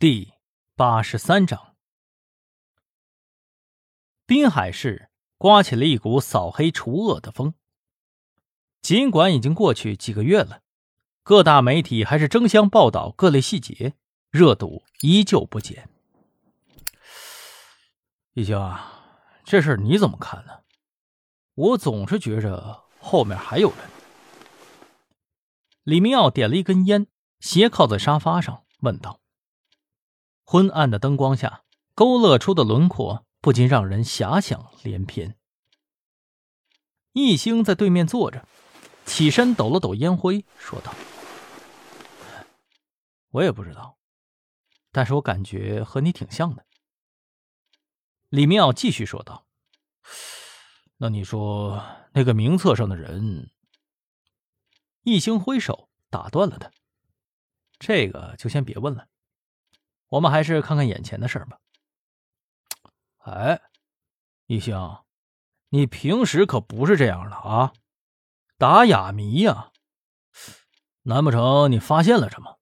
第八十三章，滨海市刮起了一股扫黑除恶的风。尽管已经过去几个月了，各大媒体还是争相报道各类细节，热度依旧不减。一星啊，这事你怎么看呢？我总是觉着后面还有人。李明耀点了一根烟，斜靠在沙发上，问道。昏暗的灯光下，勾勒出的轮廓不禁让人遐想连篇。易星在对面坐着，起身抖了抖烟灰，说道：“我也不知道，但是我感觉和你挺像的。”李明耀继续说道：“那你说那个名册上的人？”易星挥手打断了他：“这个就先别问了。”我们还是看看眼前的事儿吧。哎，一星，你平时可不是这样的啊！打哑谜呀？难不成你发现了什么？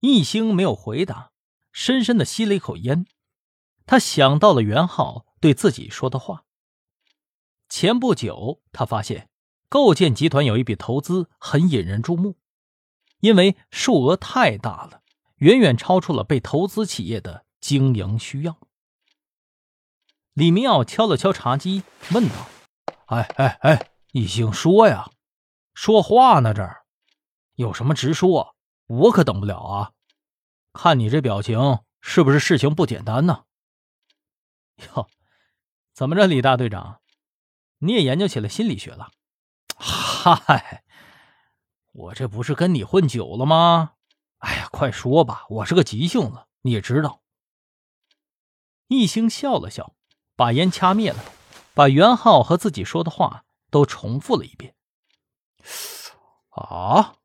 一星没有回答，深深的吸了一口烟。他想到了袁浩对自己说的话。前不久，他发现构建集团有一笔投资很引人注目，因为数额太大了。远远超出了被投资企业的经营需要。李明耀敲了敲茶几，问道：“哎哎哎，一星说呀，说话呢？这儿有什么直说，我可等不了啊！看你这表情，是不是事情不简单呢？”哟，怎么着，李大队长，你也研究起了心理学了？嗨，我这不是跟你混久了吗？哎呀，快说吧！我是个急性子，你也知道。一星笑了笑，把烟掐灭了，把袁浩和自己说的话都重复了一遍。啊，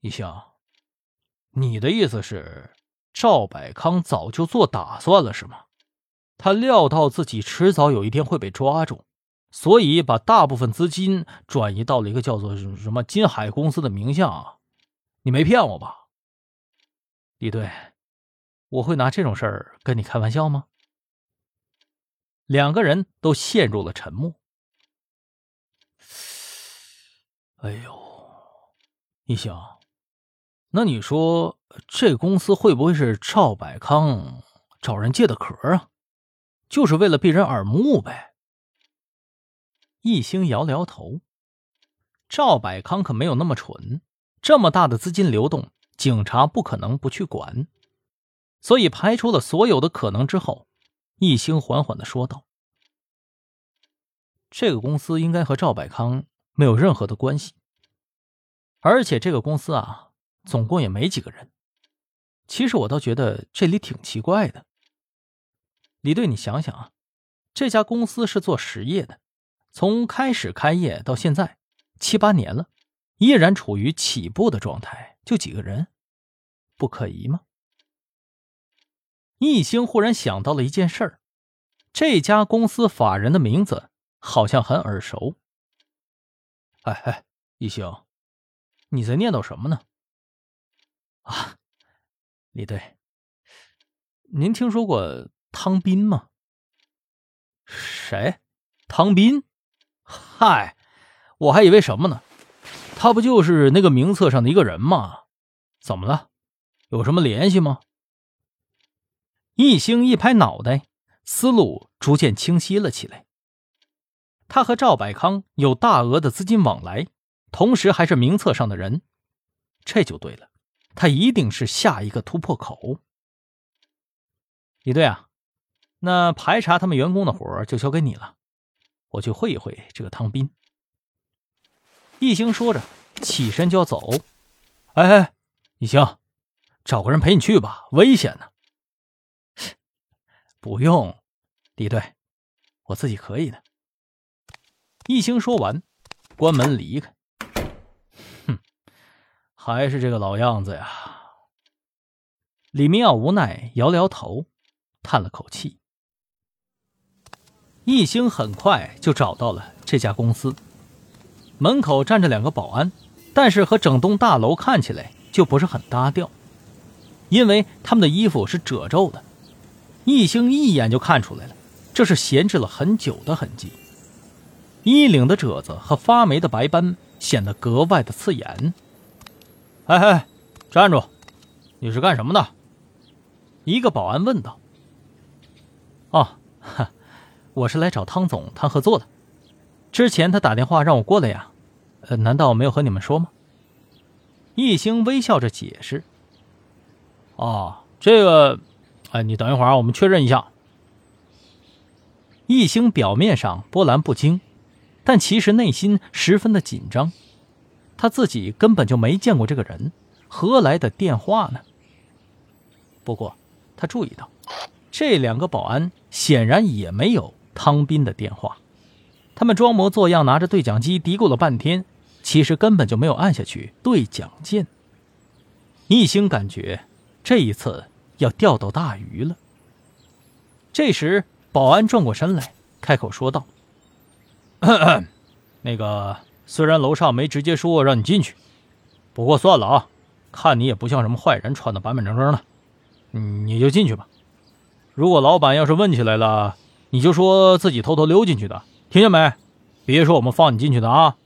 一星，你的意思是赵百康早就做打算了，是吗？他料到自己迟早有一天会被抓住，所以把大部分资金转移到了一个叫做什么金海公司的名下。你没骗我吧，李队？我会拿这种事儿跟你开玩笑吗？两个人都陷入了沉默。哎呦，一星，那你说这公司会不会是赵百康找人借的壳啊？就是为了避人耳目呗？一星摇了摇头，赵百康可没有那么蠢。这么大的资金流动，警察不可能不去管，所以排除了所有的可能之后，易星缓缓的说道：“这个公司应该和赵百康没有任何的关系，而且这个公司啊，总共也没几个人。其实我倒觉得这里挺奇怪的。李队，你想想啊，这家公司是做实业的，从开始开业到现在七八年了。”依然处于起步的状态，就几个人，不可疑吗？易星忽然想到了一件事儿，这家公司法人的名字好像很耳熟。哎哎，易星，你在念叨什么呢？啊，李队，您听说过汤斌吗？谁？汤斌？嗨，我还以为什么呢？他不就是那个名册上的一个人吗？怎么了？有什么联系吗？易星一拍脑袋，思路逐渐清晰了起来。他和赵百康有大额的资金往来，同时还是名册上的人，这就对了。他一定是下一个突破口。李队啊，那排查他们员工的活就交给你了，我去会一会这个汤斌。一星说着，起身就要走。哎哎，一星，找个人陪你去吧，危险呢。不用，李队，我自己可以的。一星说完，关门离开。哼，还是这个老样子呀。李明耀无奈摇了摇头，叹了口气。一星很快就找到了这家公司。门口站着两个保安，但是和整栋大楼看起来就不是很搭调。因为他们的衣服是褶皱的。易兴一眼就看出来了，这是闲置了很久的痕迹。衣领的褶子和发霉的白斑显得格外的刺眼。哎哎，站住！你是干什么的？一个保安问道。哦，哈，我是来找汤总谈合作的。之前他打电话让我过来呀，呃，难道没有和你们说吗？易星微笑着解释。哦，这个，哎，你等一会儿，我们确认一下。易星表面上波澜不惊。但其实内心十分的紧张，他自己根本就没见过这个人，何来的电话呢？不过他注意到，这两个保安显然也没有汤斌的电话，他们装模作样拿着对讲机嘀咕了半天，其实根本就没有按下去对讲键。一兴感觉这一次要钓到大鱼了。这时，保安转过身来，开口说道。咳咳那个，虽然楼上没直接说让你进去，不过算了啊，看你也不像什么坏人，穿的板板正正的，你就进去吧。如果老板要是问起来了，你就说自己偷偷溜进去的，听见没？别说我们放你进去的啊。